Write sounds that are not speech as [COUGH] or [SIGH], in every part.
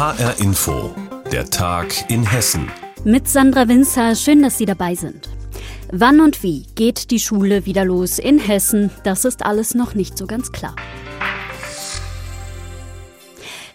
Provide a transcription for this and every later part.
HR Info, der Tag in Hessen. Mit Sandra Winzer, schön, dass Sie dabei sind. Wann und wie geht die Schule wieder los in Hessen? Das ist alles noch nicht so ganz klar.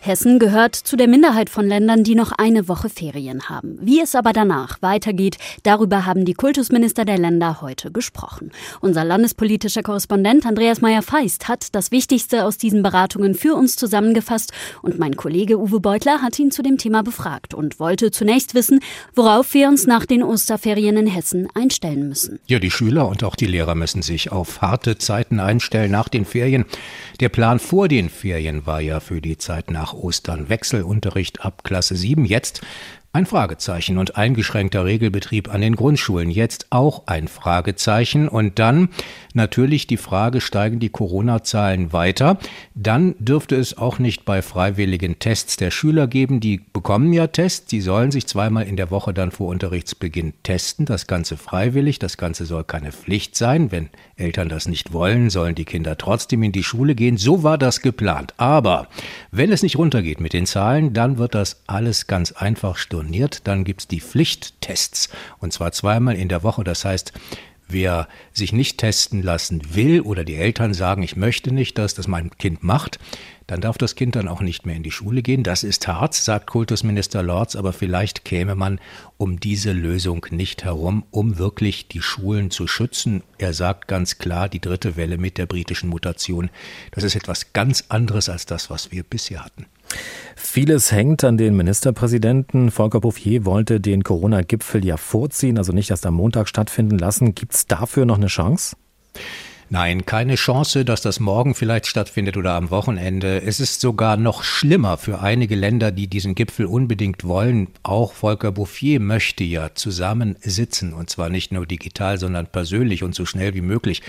Hessen gehört zu der Minderheit von Ländern, die noch eine Woche Ferien haben. Wie es aber danach weitergeht, darüber haben die Kultusminister der Länder heute gesprochen. Unser landespolitischer Korrespondent Andreas Meyer-Feist hat das Wichtigste aus diesen Beratungen für uns zusammengefasst und mein Kollege Uwe Beutler hat ihn zu dem Thema befragt und wollte zunächst wissen, worauf wir uns nach den Osterferien in Hessen einstellen müssen. Ja, die Schüler und auch die Lehrer müssen sich auf harte Zeiten einstellen nach den Ferien. Der Plan vor den Ferien war ja für die Zeit nach Ostern Wechselunterricht ab Klasse 7. Jetzt ein Fragezeichen und eingeschränkter Regelbetrieb an den Grundschulen. Jetzt auch ein Fragezeichen. Und dann natürlich die Frage, steigen die Corona-Zahlen weiter? Dann dürfte es auch nicht bei freiwilligen Tests der Schüler geben. Die bekommen ja Tests. Sie sollen sich zweimal in der Woche dann vor Unterrichtsbeginn testen. Das Ganze freiwillig. Das Ganze soll keine Pflicht sein. Wenn Eltern das nicht wollen, sollen die Kinder trotzdem in die Schule gehen. So war das geplant. Aber wenn es nicht runtergeht mit den Zahlen, dann wird das alles ganz einfach storniert storniert. Dann gibt es die Pflichttests und zwar zweimal in der Woche. Das heißt, Wer sich nicht testen lassen will oder die Eltern sagen, ich möchte nicht, dass das mein Kind macht, dann darf das Kind dann auch nicht mehr in die Schule gehen. Das ist hart, sagt Kultusminister Lorz, aber vielleicht käme man um diese Lösung nicht herum, um wirklich die Schulen zu schützen. Er sagt ganz klar, die dritte Welle mit der britischen Mutation, das ist etwas ganz anderes als das, was wir bisher hatten. Vieles hängt an den Ministerpräsidenten. Volker Bouffier wollte den Corona-Gipfel ja vorziehen, also nicht erst am Montag stattfinden lassen. Gibt es dafür noch eine Chance? Nein, keine Chance, dass das morgen vielleicht stattfindet oder am Wochenende. Es ist sogar noch schlimmer für einige Länder, die diesen Gipfel unbedingt wollen. Auch Volker Bouffier möchte ja zusammensitzen, und zwar nicht nur digital, sondern persönlich und so schnell wie möglich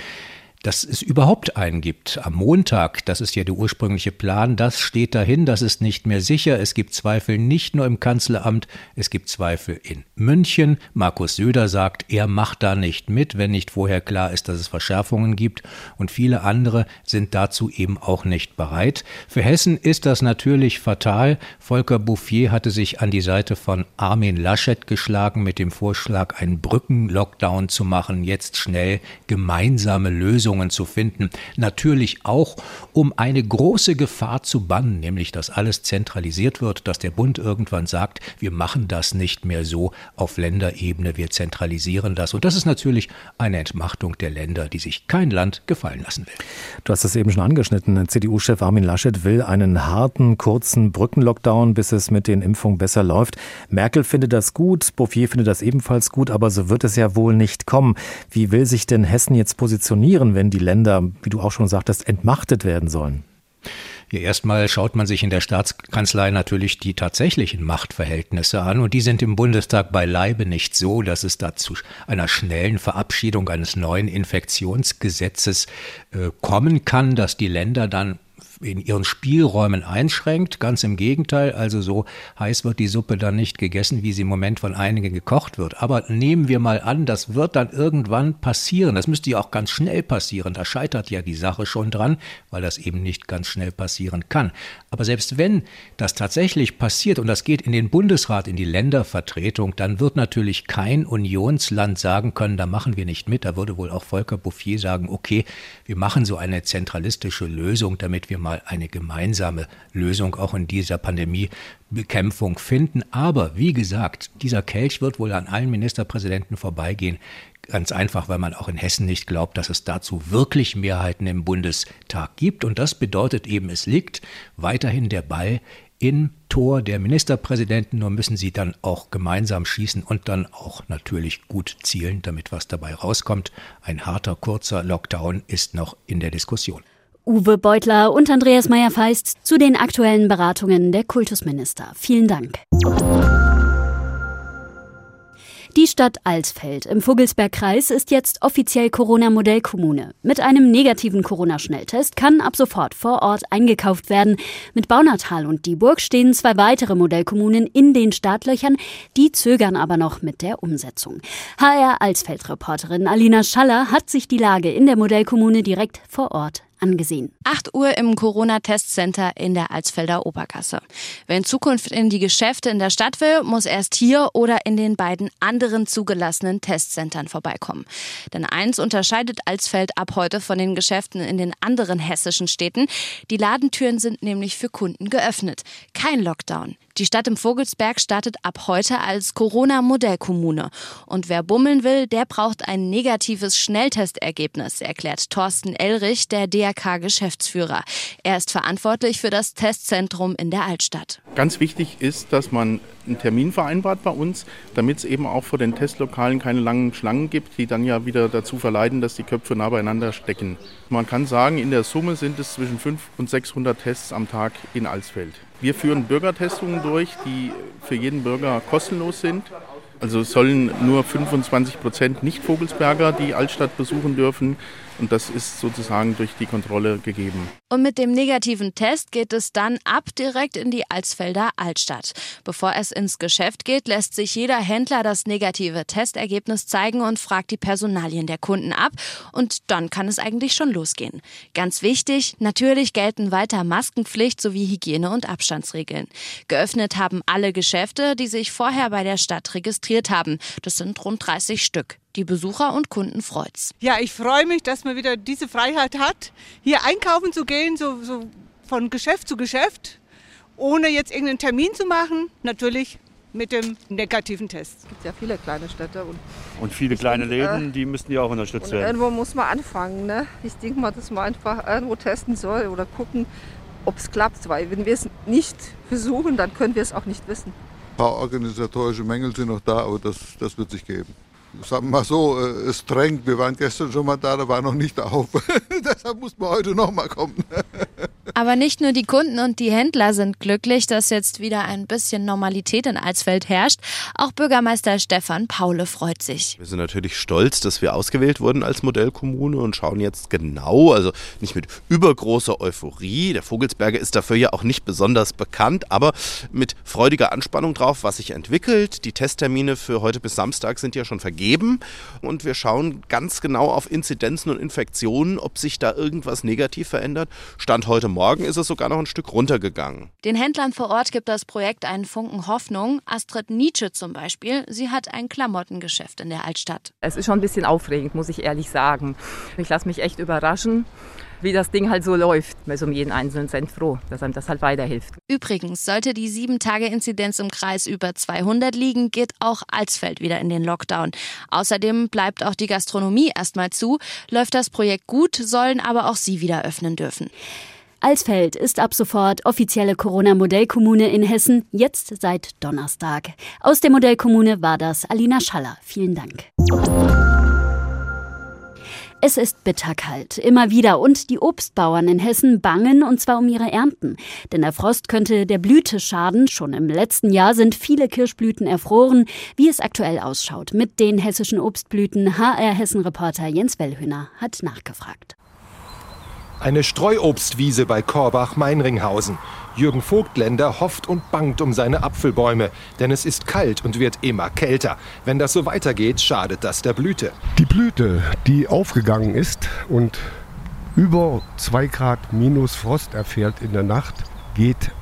dass es überhaupt einen gibt. Am Montag, das ist ja der ursprüngliche Plan, das steht dahin, das ist nicht mehr sicher. Es gibt Zweifel nicht nur im Kanzleramt, es gibt Zweifel in München. Markus Söder sagt, er macht da nicht mit, wenn nicht vorher klar ist, dass es Verschärfungen gibt. Und viele andere sind dazu eben auch nicht bereit. Für Hessen ist das natürlich fatal. Volker Bouffier hatte sich an die Seite von Armin Laschet geschlagen mit dem Vorschlag, einen Brückenlockdown zu machen, jetzt schnell gemeinsame Lösungen Lösungen zu finden. Natürlich auch, um eine große Gefahr zu bannen, nämlich dass alles zentralisiert wird, dass der Bund irgendwann sagt, wir machen das nicht mehr so auf Länderebene, wir zentralisieren das. Und das ist natürlich eine Entmachtung der Länder, die sich kein Land gefallen lassen will. Du hast es eben schon angeschnitten. CDU-Chef Armin Laschet will einen harten, kurzen Brückenlockdown, bis es mit den Impfungen besser läuft. Merkel findet das gut, Bouffier findet das ebenfalls gut, aber so wird es ja wohl nicht kommen. Wie will sich denn Hessen jetzt positionieren, wenn die Länder, wie du auch schon sagtest, entmachtet werden sollen? Ja, erstmal schaut man sich in der Staatskanzlei natürlich die tatsächlichen Machtverhältnisse an und die sind im Bundestag beileibe nicht so, dass es da zu einer schnellen Verabschiedung eines neuen Infektionsgesetzes äh, kommen kann, dass die Länder dann in ihren Spielräumen einschränkt. Ganz im Gegenteil, also so heiß wird die Suppe dann nicht gegessen, wie sie im Moment von einigen gekocht wird. Aber nehmen wir mal an, das wird dann irgendwann passieren. Das müsste ja auch ganz schnell passieren. Da scheitert ja die Sache schon dran, weil das eben nicht ganz schnell passieren kann. Aber selbst wenn das tatsächlich passiert und das geht in den Bundesrat, in die Ländervertretung, dann wird natürlich kein Unionsland sagen können, da machen wir nicht mit. Da würde wohl auch Volker Bouffier sagen, okay, wir machen so eine zentralistische Lösung, damit wir mal eine gemeinsame Lösung auch in dieser Pandemiebekämpfung finden. Aber wie gesagt, dieser Kelch wird wohl an allen Ministerpräsidenten vorbeigehen. Ganz einfach, weil man auch in Hessen nicht glaubt, dass es dazu wirklich Mehrheiten im Bundestag gibt. Und das bedeutet eben, es liegt weiterhin der Ball im Tor der Ministerpräsidenten, nur müssen sie dann auch gemeinsam schießen und dann auch natürlich gut zielen, damit was dabei rauskommt. Ein harter, kurzer Lockdown ist noch in der Diskussion. Uwe Beutler und Andreas Meyer-Feist zu den aktuellen Beratungen der Kultusminister. Vielen Dank. Die Stadt Alsfeld im Vogelsbergkreis ist jetzt offiziell Corona-Modellkommune. Mit einem negativen Corona-Schnelltest kann ab sofort vor Ort eingekauft werden. Mit Baunatal und Dieburg stehen zwei weitere Modellkommunen in den Startlöchern. Die zögern aber noch mit der Umsetzung. HR Alsfeld-Reporterin Alina Schaller hat sich die Lage in der Modellkommune direkt vor Ort angesehen. 8 Uhr im Corona-Testcenter in der Alsfelder Obergasse. Wer in Zukunft in die Geschäfte in der Stadt will, muss erst hier oder in den beiden anderen zugelassenen Testcentern vorbeikommen. Denn eins unterscheidet Alsfeld ab heute von den Geschäften in den anderen hessischen Städten. Die Ladentüren sind nämlich für Kunden geöffnet. Kein Lockdown. Die Stadt im Vogelsberg startet ab heute als Corona-Modellkommune. Und wer bummeln will, der braucht ein negatives Schnelltestergebnis, erklärt Thorsten Elrich, der DRK-Geschäftsführer. Er ist verantwortlich für das Testzentrum in der Altstadt. Ganz wichtig ist, dass man einen Termin vereinbart bei uns, damit es eben auch vor den Testlokalen keine langen Schlangen gibt, die dann ja wieder dazu verleiten, dass die Köpfe nah beieinander stecken. Man kann sagen, in der Summe sind es zwischen 500 und 600 Tests am Tag in Alsfeld. Wir führen Bürgertestungen durch, die für jeden Bürger kostenlos sind. Also sollen nur 25 Prozent Nicht-Vogelsberger die Altstadt besuchen dürfen. Und das ist sozusagen durch die Kontrolle gegeben. Und mit dem negativen Test geht es dann ab direkt in die Alsfelder Altstadt. Bevor es ins Geschäft geht, lässt sich jeder Händler das negative Testergebnis zeigen und fragt die Personalien der Kunden ab. Und dann kann es eigentlich schon losgehen. Ganz wichtig, natürlich gelten weiter Maskenpflicht sowie Hygiene- und Abstandsregeln. Geöffnet haben alle Geschäfte, die sich vorher bei der Stadt registriert haben. Das sind rund 30 Stück. Die Besucher und Kunden freut's. Ja, ich freue mich, dass man wieder diese Freiheit hat, hier einkaufen zu gehen, so, so von Geschäft zu Geschäft, ohne jetzt irgendeinen Termin zu machen. Natürlich mit dem negativen Test. Es gibt ja viele kleine Städte. Und, und viele kleine Läden, äh, die müssten ja auch unterstützt werden. Irgendwo muss man anfangen. Ne? Ich denke mal, dass man einfach irgendwo testen soll oder gucken, ob es klappt. Weil wenn wir es nicht versuchen, dann können wir es auch nicht wissen. Ein paar organisatorische Mängel sind noch da, aber das, das wird sich geben sagen wir mal so, äh, es drängt. Wir waren gestern schon mal da, da war noch nicht auf. [LAUGHS] Deshalb muss man heute noch mal kommen. Aber nicht nur die Kunden und die Händler sind glücklich, dass jetzt wieder ein bisschen Normalität in Alsfeld herrscht. Auch Bürgermeister Stefan Paule freut sich. Wir sind natürlich stolz, dass wir ausgewählt wurden als Modellkommune und schauen jetzt genau, also nicht mit übergroßer Euphorie. Der Vogelsberger ist dafür ja auch nicht besonders bekannt, aber mit freudiger Anspannung drauf, was sich entwickelt. Die Testtermine für heute bis Samstag sind ja schon vergeben und wir schauen ganz genau auf Inzidenzen und Infektionen, ob sich da irgendwas negativ verändert. Stand heute Morgen Morgen ist es sogar noch ein Stück runtergegangen. Den Händlern vor Ort gibt das Projekt einen Funken Hoffnung. Astrid Nietzsche zum Beispiel, sie hat ein Klamottengeschäft in der Altstadt. Es ist schon ein bisschen aufregend, muss ich ehrlich sagen. Ich lasse mich echt überraschen wie das Ding halt so läuft. Man ist um jeden einzelnen Cent froh, dass einem das halt weiterhilft. Übrigens, sollte die 7-Tage-Inzidenz im Kreis über 200 liegen, geht auch Alsfeld wieder in den Lockdown. Außerdem bleibt auch die Gastronomie erstmal zu. Läuft das Projekt gut, sollen aber auch sie wieder öffnen dürfen. Alsfeld ist ab sofort offizielle Corona-Modellkommune in Hessen, jetzt seit Donnerstag. Aus der Modellkommune war das Alina Schaller. Vielen Dank. Es ist bitterkalt, immer wieder, und die Obstbauern in Hessen bangen, und zwar um ihre Ernten. Denn der Frost könnte der Blüte schaden. Schon im letzten Jahr sind viele Kirschblüten erfroren. Wie es aktuell ausschaut mit den hessischen Obstblüten, HR Hessen-Reporter Jens Wellhüner hat nachgefragt. Eine Streuobstwiese bei Korbach-Meinringhausen. Jürgen Vogtländer hofft und bangt um seine Apfelbäume, denn es ist kalt und wird immer kälter. Wenn das so weitergeht, schadet das der Blüte. Die Blüte, die aufgegangen ist und über 2 Grad minus Frost erfährt in der Nacht, geht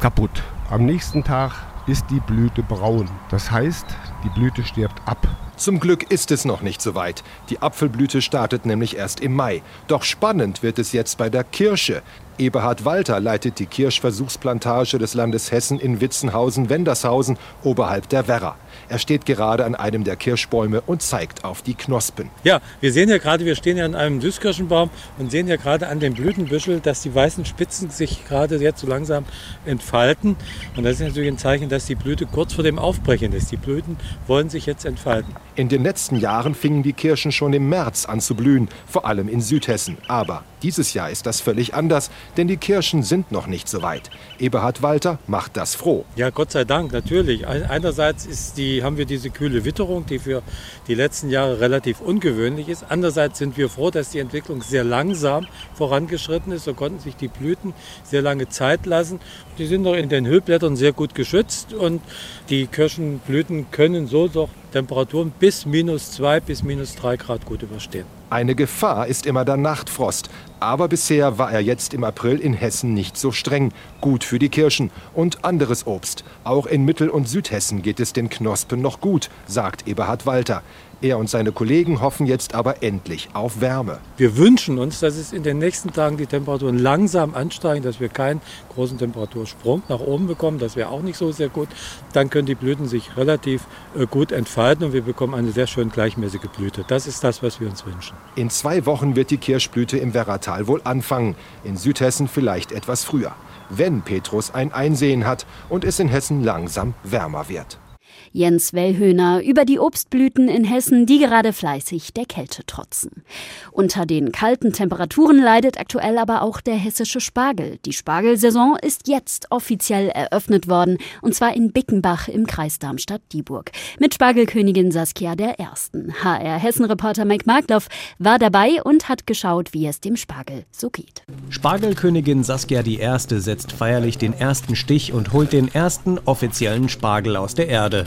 kaputt. Am nächsten Tag ist die Blüte braun. Das heißt, die Blüte stirbt ab. Zum Glück ist es noch nicht so weit. Die Apfelblüte startet nämlich erst im Mai. Doch spannend wird es jetzt bei der Kirsche. Eberhard Walter leitet die Kirschversuchsplantage des Landes Hessen in Witzenhausen-Wendershausen oberhalb der Werra. Er steht gerade an einem der Kirschbäume und zeigt auf die Knospen. Ja, wir sehen ja gerade, wir stehen ja an einem Süßkirschenbaum und sehen ja gerade an dem Blütenbüschel, dass die weißen Spitzen sich gerade jetzt so langsam entfalten. Und das ist natürlich ein Zeichen, dass die Blüte kurz vor dem Aufbrechen ist. Die Blüten wollen sich jetzt entfalten. In den letzten Jahren fingen die Kirschen schon im März an zu blühen, vor allem in Südhessen. Aber dieses Jahr ist das völlig anders, denn die Kirschen sind noch nicht so weit. Eberhard Walter macht das froh. Ja, Gott sei Dank, natürlich. Einerseits ist die, haben wir diese kühle Witterung, die für die letzten Jahre relativ ungewöhnlich ist. Andererseits sind wir froh, dass die Entwicklung sehr langsam vorangeschritten ist. So konnten sich die Blüten sehr lange Zeit lassen. Die sind noch in den Hüllblättern sehr gut geschützt und die Kirschenblüten können so doch Temperaturen bis minus zwei bis minus drei Grad gut überstehen. Eine Gefahr ist immer der Nachtfrost. Aber bisher war er jetzt im April in Hessen nicht so streng. Gut für die Kirschen und anderes Obst. Auch in Mittel- und Südhessen geht es den Knospen noch gut, sagt Eberhard Walter. Er und seine Kollegen hoffen jetzt aber endlich auf Wärme. Wir wünschen uns, dass es in den nächsten Tagen die Temperaturen langsam ansteigen, dass wir keinen großen Temperatursprung nach oben bekommen. Das wäre auch nicht so sehr gut. Dann können die Blüten sich relativ äh, gut entfalten und wir bekommen eine sehr schön gleichmäßige Blüte. Das ist das, was wir uns wünschen. In zwei Wochen wird die Kirschblüte im Werratal wohl anfangen. In Südhessen vielleicht etwas früher. Wenn Petrus ein Einsehen hat und es in Hessen langsam wärmer wird. Jens Wellhöhner über die Obstblüten in Hessen, die gerade fleißig der Kälte trotzen. Unter den kalten Temperaturen leidet aktuell aber auch der hessische Spargel. Die Spargelsaison ist jetzt offiziell eröffnet worden, und zwar in Bickenbach im Kreis Darmstadt-Dieburg. Mit Spargelkönigin Saskia der Ersten. HR Hessen-Reporter Mike Markloff war dabei und hat geschaut, wie es dem Spargel so geht. Spargelkönigin Saskia die Erste setzt feierlich den ersten Stich und holt den ersten offiziellen Spargel aus der Erde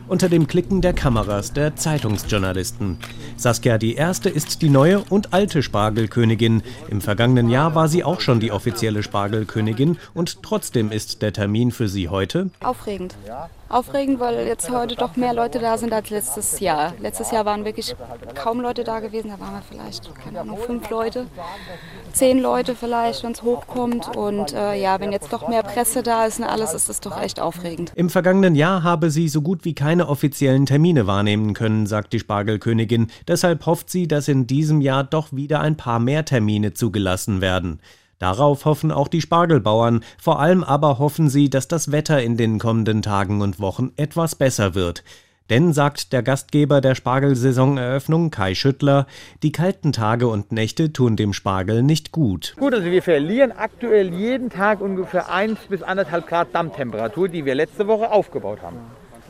unter dem Klicken der Kameras der Zeitungsjournalisten. Saskia die Erste ist die neue und alte Spargelkönigin. Im vergangenen Jahr war sie auch schon die offizielle Spargelkönigin und trotzdem ist der Termin für sie heute aufregend. Aufregend, weil jetzt heute doch mehr Leute da sind als letztes Jahr. Letztes Jahr waren wirklich kaum Leute da gewesen, da waren wir vielleicht, keine Ahnung, fünf Leute, zehn Leute vielleicht, wenn es hochkommt. Und äh, ja, wenn jetzt doch mehr Presse da ist und alles, ist es doch echt aufregend. Im vergangenen Jahr habe sie so gut wie keine offiziellen Termine wahrnehmen können, sagt die Spargelkönigin. Deshalb hofft sie, dass in diesem Jahr doch wieder ein paar mehr Termine zugelassen werden. Darauf hoffen auch die Spargelbauern, vor allem aber hoffen sie, dass das Wetter in den kommenden Tagen und Wochen etwas besser wird. Denn, sagt der Gastgeber der Spargelsaisoneröffnung, Kai Schüttler, die kalten Tage und Nächte tun dem Spargel nicht gut. Gut, also wir verlieren aktuell jeden Tag ungefähr 1 bis 1,5 Grad Dammtemperatur, die wir letzte Woche aufgebaut haben.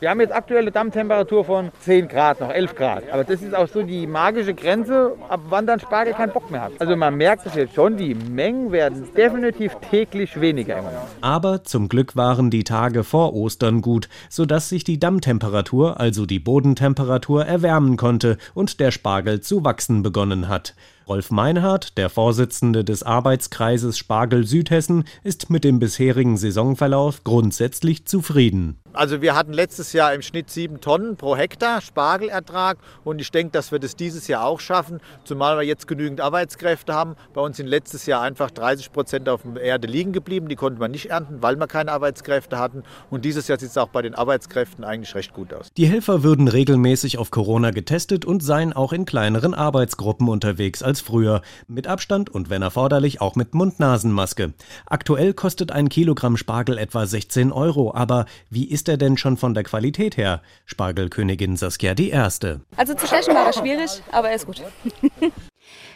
Wir haben jetzt aktuelle Dammtemperatur von 10 Grad, noch 11 Grad. Aber das ist auch so die magische Grenze, ab wann dann Spargel keinen Bock mehr hat. Also man merkt es jetzt schon, die Mengen werden definitiv täglich weniger im. Aber zum Glück waren die Tage vor Ostern gut, sodass sich die Dammtemperatur, also die Bodentemperatur, erwärmen konnte und der Spargel zu wachsen begonnen hat. Rolf Meinhardt, der Vorsitzende des Arbeitskreises Spargel Südhessen, ist mit dem bisherigen Saisonverlauf grundsätzlich zufrieden. Also wir hatten letztes Jahr im Schnitt sieben Tonnen pro Hektar Spargelertrag und ich denke, dass wir das dieses Jahr auch schaffen, zumal wir jetzt genügend Arbeitskräfte haben. Bei uns sind letztes Jahr einfach 30 Prozent auf der Erde liegen geblieben, die konnten wir nicht ernten, weil wir keine Arbeitskräfte hatten und dieses Jahr sieht es auch bei den Arbeitskräften eigentlich recht gut aus. Die Helfer würden regelmäßig auf Corona getestet und seien auch in kleineren Arbeitsgruppen unterwegs als früher, mit Abstand und wenn erforderlich auch mit Mund-Nasen-Maske. Aktuell kostet ein Kilogramm Spargel etwa 16 Euro, aber wie ist er denn schon von der Qualität her? Spargelkönigin Saskia die Erste. Also zu stechen war er schwierig, aber er ist gut. [LAUGHS]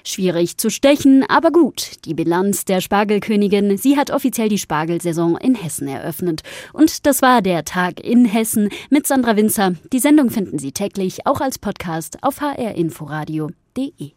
Schwierig zu stechen, aber gut. Die Bilanz der Spargelkönigin, sie hat offiziell die Spargelsaison in Hessen eröffnet. Und das war der Tag in Hessen mit Sandra Winzer. Die Sendung finden Sie täglich auch als Podcast auf hrinforadio.de.